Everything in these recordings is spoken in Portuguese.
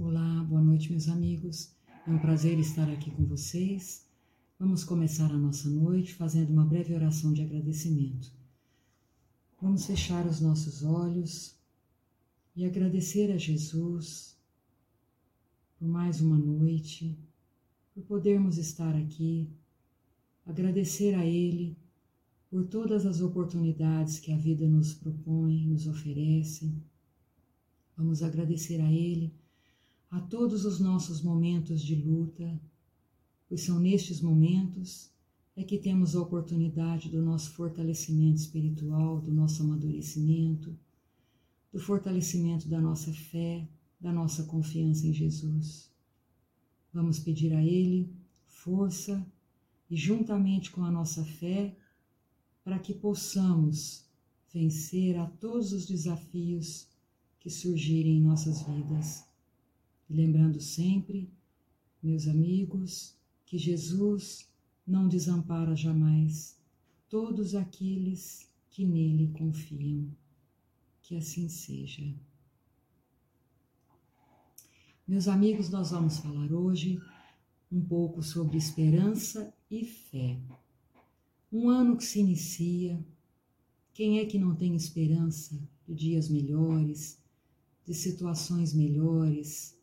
Olá, boa noite, meus amigos. É um prazer estar aqui com vocês. Vamos começar a nossa noite fazendo uma breve oração de agradecimento. Vamos fechar os nossos olhos e agradecer a Jesus por mais uma noite, por podermos estar aqui, agradecer a Ele por todas as oportunidades que a vida nos propõe, nos oferece. Vamos agradecer a Ele a todos os nossos momentos de luta, pois são nestes momentos é que temos a oportunidade do nosso fortalecimento espiritual, do nosso amadurecimento, do fortalecimento da nossa fé, da nossa confiança em Jesus. Vamos pedir a Ele força e, juntamente com a nossa fé, para que possamos vencer a todos os desafios que surgirem em nossas vidas. E lembrando sempre, meus amigos, que Jesus não desampara jamais todos aqueles que nele confiam. Que assim seja. Meus amigos, nós vamos falar hoje um pouco sobre esperança e fé. Um ano que se inicia, quem é que não tem esperança de dias melhores, de situações melhores,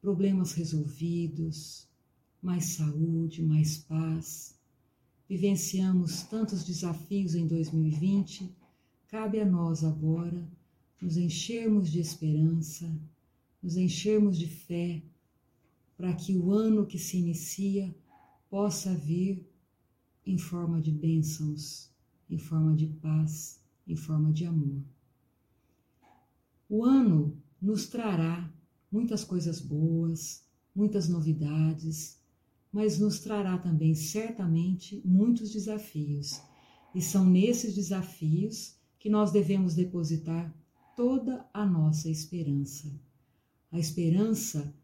problemas resolvidos, mais saúde, mais paz? Vivenciamos tantos desafios em 2020, cabe a nós agora nos enchermos de esperança, nos enchermos de fé, para que o ano que se inicia possa vir em forma de bênçãos, em forma de paz, em forma de amor. O ano nos trará muitas coisas boas, muitas novidades, mas nos trará também certamente muitos desafios. E são nesses desafios que nós devemos depositar toda a nossa esperança. A esperança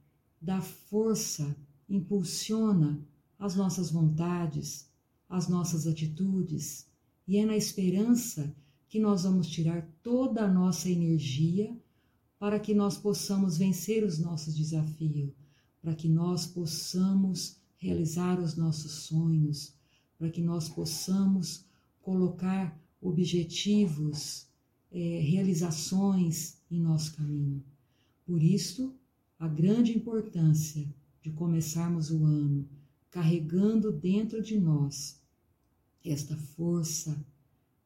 dá força, impulsiona as nossas vontades, as nossas atitudes, e é na esperança que nós vamos tirar toda a nossa energia para que nós possamos vencer os nossos desafios, para que nós possamos realizar os nossos sonhos, para que nós possamos colocar objetivos, é, realizações em nosso caminho. Por isso, a grande importância de começarmos o ano carregando dentro de nós esta força,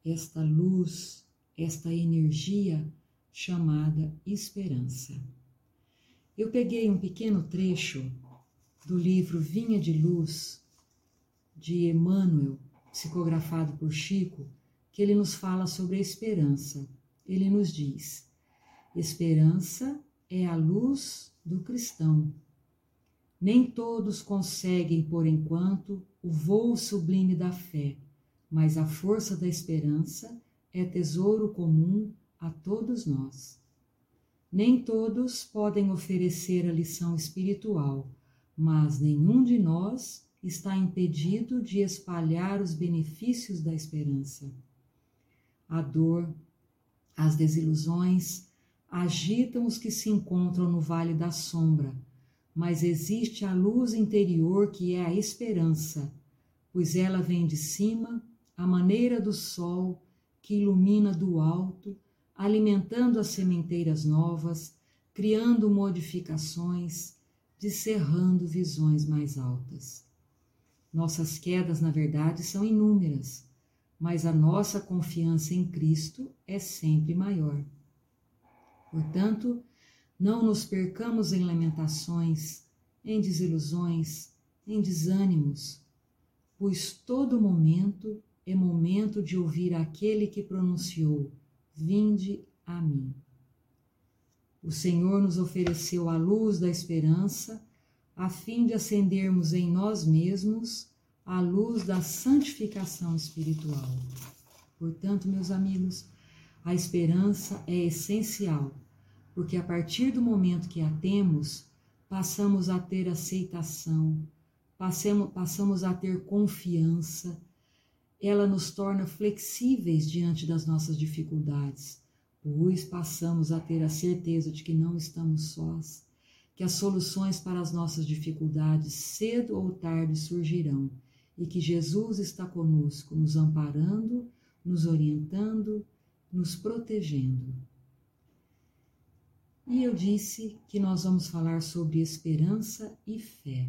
esta luz, esta energia chamada esperança. Eu peguei um pequeno trecho do livro Vinha de Luz, de Emmanuel, psicografado por Chico, que ele nos fala sobre a esperança. Ele nos diz: esperança é a luz do cristão nem todos conseguem, por enquanto, o voo sublime da fé, mas a força da esperança é tesouro comum a todos nós. Nem todos podem oferecer a lição espiritual, mas nenhum de nós está impedido de espalhar os benefícios da esperança. A dor, as desilusões agitam os que se encontram no vale da sombra mas existe a luz interior que é a esperança, pois ela vem de cima, à maneira do sol que ilumina do alto, alimentando as sementeiras novas, criando modificações, descerrando visões mais altas. Nossas quedas, na verdade, são inúmeras, mas a nossa confiança em Cristo é sempre maior. Portanto, não nos percamos em lamentações, em desilusões, em desânimos, pois todo momento é momento de ouvir aquele que pronunciou: Vinde a mim. O Senhor nos ofereceu a luz da esperança, a fim de acendermos em nós mesmos a luz da santificação espiritual. Portanto, meus amigos, a esperança é essencial porque a partir do momento que a temos, passamos a ter aceitação, passamos, a ter confiança, ela nos torna flexíveis diante das nossas dificuldades, pois passamos a ter a certeza de que não estamos sós, que as soluções para as nossas dificuldades cedo ou tarde surgirão e que Jesus está conosco, nos amparando, nos orientando, nos protegendo. E eu disse que nós vamos falar sobre esperança e fé.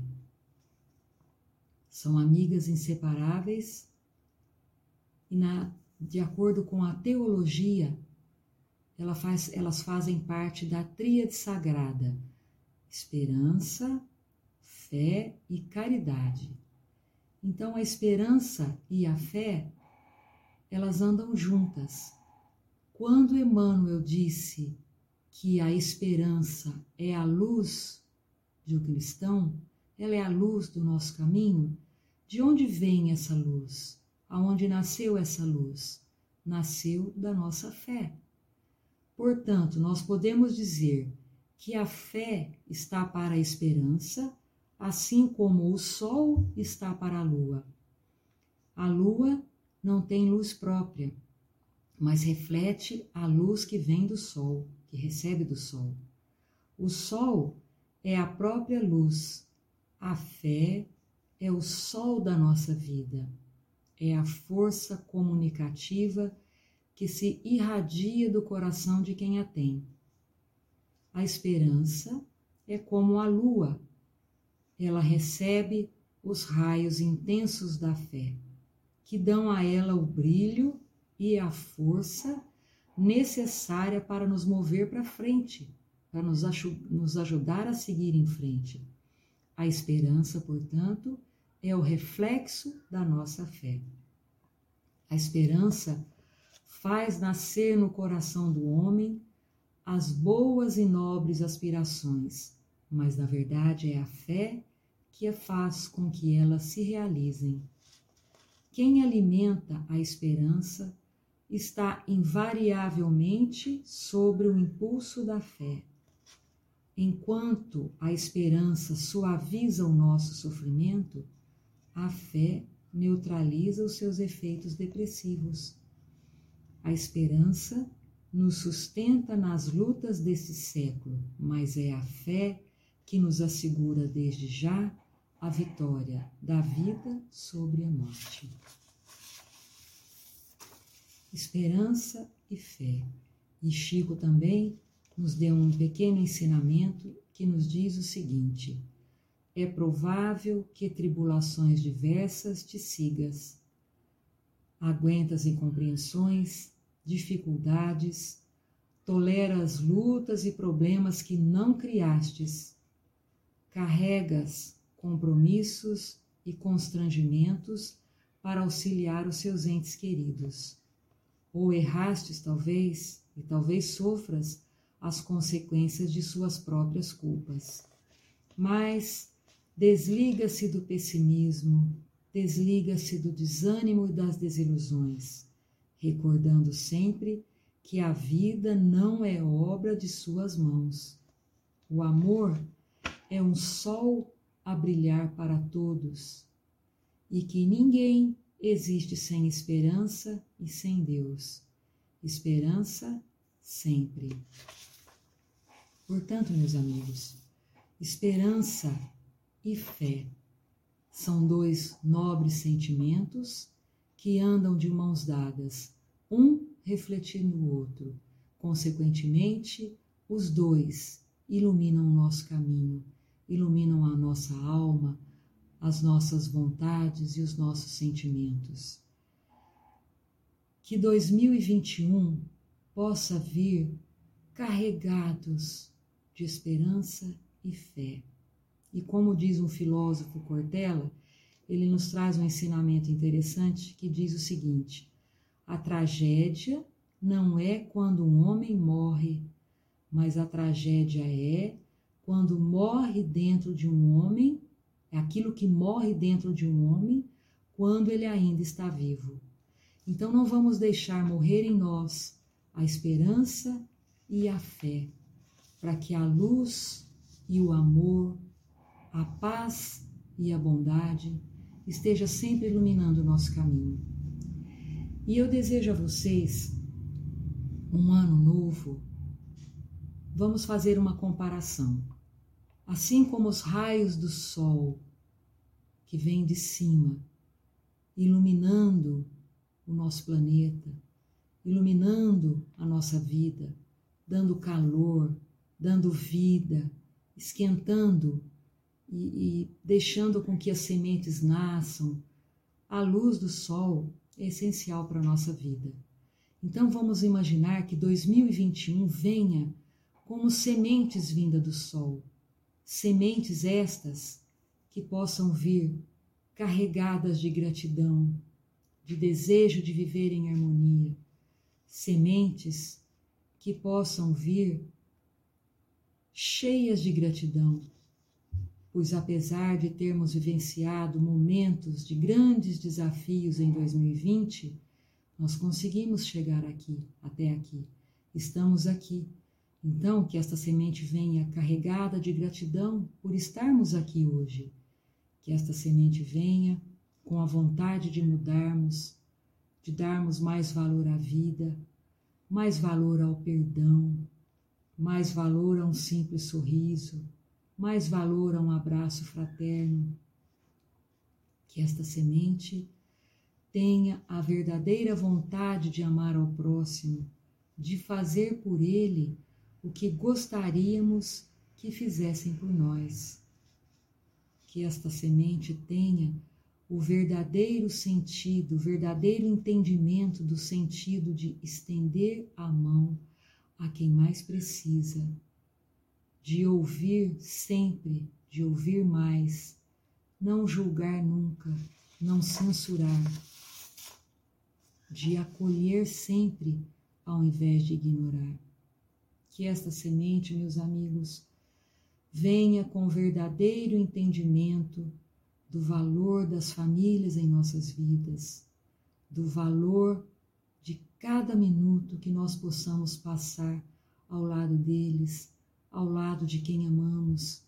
São amigas inseparáveis e, na, de acordo com a teologia, ela faz, elas fazem parte da tríade sagrada: esperança, fé e caridade. Então, a esperança e a fé, elas andam juntas. Quando Emmanuel disse que a esperança é a luz de um cristão, ela é a luz do nosso caminho, de onde vem essa luz? Aonde nasceu essa luz? Nasceu da nossa fé. Portanto, nós podemos dizer que a fé está para a esperança assim como o sol está para a lua. A lua não tem luz própria, mas reflete a luz que vem do sol, que recebe do sol. O sol é a própria luz. A fé é o sol da nossa vida. É a força comunicativa que se irradia do coração de quem a tem. A esperança é como a lua ela recebe os raios intensos da fé, que dão a ela o brilho e a força necessária para nos mover para frente, para nos, nos ajudar a seguir em frente. A esperança, portanto, é o reflexo da nossa fé. A esperança faz nascer no coração do homem as boas e nobres aspirações, mas na verdade é a fé que faz com que elas se realizem. Quem alimenta a esperança está invariavelmente sobre o impulso da fé. Enquanto a esperança suaviza o nosso sofrimento, a fé neutraliza os seus efeitos depressivos. A esperança nos sustenta nas lutas desse século, mas é a fé que nos assegura desde já a vitória da vida sobre a morte. Esperança e fé. E Chico também nos deu um pequeno ensinamento que nos diz o seguinte: é provável que tribulações diversas te sigas. Aguentas incompreensões, dificuldades, toleras lutas e problemas que não criastes. Carregas compromissos e constrangimentos para auxiliar os seus entes queridos. Ou errastes, talvez, e talvez sofras as consequências de suas próprias culpas. Mas desliga-se do pessimismo, desliga-se do desânimo e das desilusões, recordando sempre que a vida não é obra de suas mãos. O amor é um sol a brilhar para todos e que ninguém existe sem esperança e sem Deus. Esperança sempre. Portanto, meus amigos, esperança e fé são dois nobres sentimentos que andam de mãos dadas, um refletindo o outro. Consequentemente, os dois iluminam o nosso caminho iluminam a nossa alma, as nossas vontades e os nossos sentimentos. Que 2021 possa vir carregados de esperança e fé. E como diz um filósofo Cortella, ele nos traz um ensinamento interessante que diz o seguinte: a tragédia não é quando um homem morre, mas a tragédia é quando morre dentro de um homem, é aquilo que morre dentro de um homem quando ele ainda está vivo. Então não vamos deixar morrer em nós a esperança e a fé, para que a luz e o amor, a paz e a bondade esteja sempre iluminando o nosso caminho. E eu desejo a vocês um ano novo. Vamos fazer uma comparação. assim como os raios do sol que vêm de cima, iluminando o nosso planeta, iluminando a nossa vida, dando calor, dando vida, esquentando e, e deixando com que as sementes nasçam. A luz do sol é essencial para a nossa vida. Então vamos imaginar que 2021 venha como sementes vinda do sol, sementes estas que possam vir carregadas de gratidão, de desejo de viver em harmonia, sementes que possam vir cheias de gratidão, pois apesar de termos vivenciado momentos de grandes desafios em 2020, nós conseguimos chegar aqui, até aqui. Estamos aqui. Então, que esta semente venha carregada de gratidão por estarmos aqui hoje. Que esta semente venha com a vontade de mudarmos, de darmos mais valor à vida, mais valor ao perdão, mais valor a um simples sorriso, mais valor a um abraço fraterno. Que esta semente tenha a verdadeira vontade de amar ao próximo, de fazer por ele o que gostaríamos que fizessem por nós. Que esta semente tenha o verdadeiro sentido, o verdadeiro entendimento do sentido de estender a mão a quem mais precisa, de ouvir sempre, de ouvir mais, não julgar nunca, não censurar, de acolher sempre ao invés de ignorar. Que esta semente, meus amigos, venha com verdadeiro entendimento do valor das famílias em nossas vidas, do valor de cada minuto que nós possamos passar ao lado deles, ao lado de quem amamos,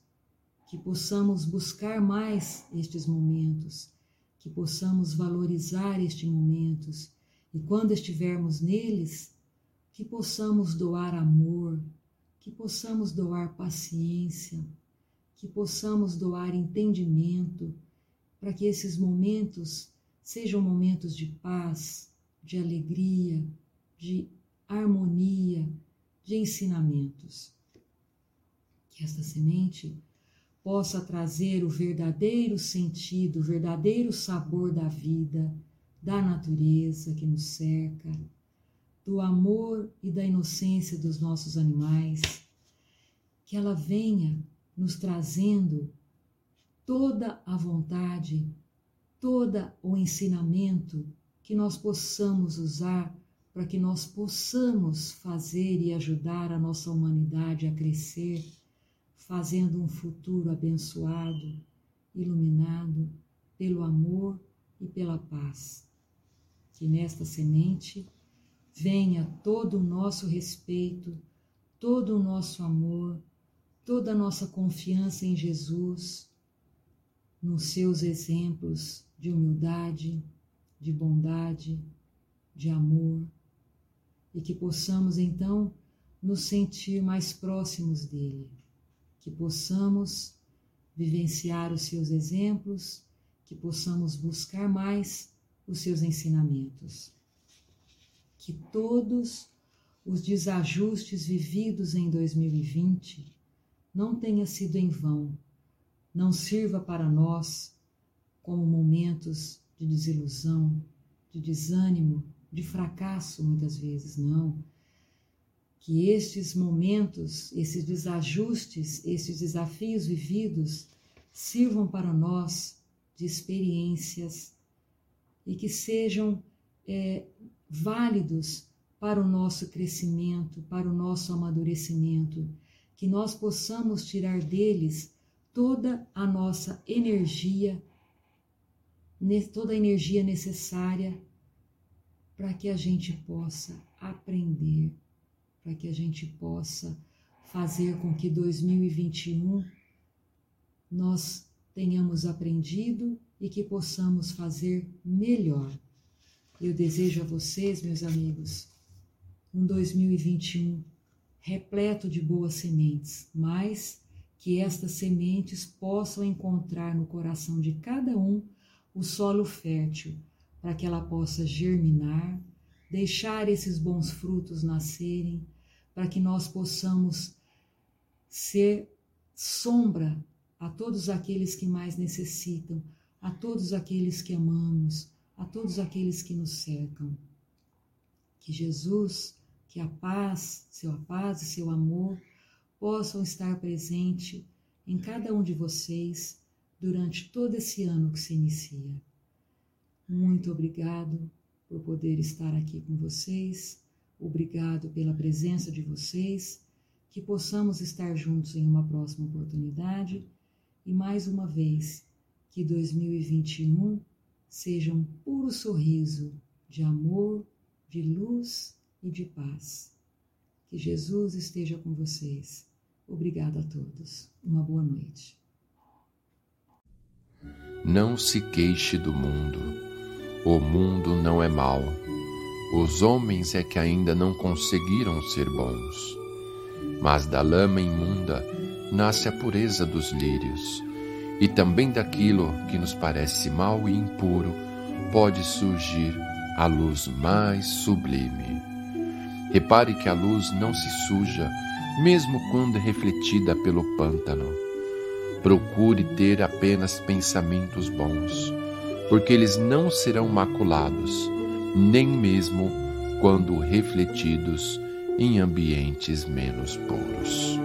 que possamos buscar mais estes momentos, que possamos valorizar estes momentos. E quando estivermos neles, que possamos doar amor, que possamos doar paciência, que possamos doar entendimento, para que esses momentos sejam momentos de paz, de alegria, de harmonia, de ensinamentos. Que esta semente possa trazer o verdadeiro sentido, o verdadeiro sabor da vida da natureza que nos cerca, do amor e da inocência dos nossos animais, que ela venha nos trazendo toda a vontade, todo o ensinamento que nós possamos usar para que nós possamos fazer e ajudar a nossa humanidade a crescer, fazendo um futuro abençoado, iluminado pelo amor e pela paz. Que nesta semente venha todo o nosso respeito, todo o nosso amor, toda a nossa confiança em Jesus, nos seus exemplos de humildade, de bondade, de amor, e que possamos então nos sentir mais próximos dele, que possamos vivenciar os seus exemplos, que possamos buscar mais os seus ensinamentos. Que todos os desajustes vividos em 2020 não tenha sido em vão, não sirva para nós como momentos de desilusão, de desânimo, de fracasso muitas vezes, não. Que estes momentos, esses desajustes, esses desafios vividos sirvam para nós de experiências e que sejam é, válidos para o nosso crescimento, para o nosso amadurecimento, que nós possamos tirar deles toda a nossa energia, toda a energia necessária para que a gente possa aprender, para que a gente possa fazer com que 2021 nós tenhamos aprendido e que possamos fazer melhor. Eu desejo a vocês, meus amigos, um 2021 repleto de boas sementes, mas que estas sementes possam encontrar no coração de cada um o solo fértil, para que ela possa germinar, deixar esses bons frutos nascerem, para que nós possamos ser sombra a todos aqueles que mais necessitam, a todos aqueles que amamos, a todos aqueles que nos cercam. Que Jesus, que a paz, seu paz e seu amor possam estar presente em cada um de vocês durante todo esse ano que se inicia. Muito obrigado por poder estar aqui com vocês. Obrigado pela presença de vocês. Que possamos estar juntos em uma próxima oportunidade. E mais uma vez, que 2021 seja um puro sorriso de amor, de luz e de paz. Que Jesus esteja com vocês. Obrigada a todos. Uma boa noite. Não se queixe do mundo. O mundo não é mau. Os homens é que ainda não conseguiram ser bons. Mas da lama imunda nasce a pureza dos lírios, e também daquilo que nos parece mau e impuro pode surgir a luz mais sublime. Repare que a luz não se suja, mesmo quando é refletida pelo pântano Procure ter apenas pensamentos bons, porque eles não serão maculados, nem mesmo quando refletidos em ambientes menos puros.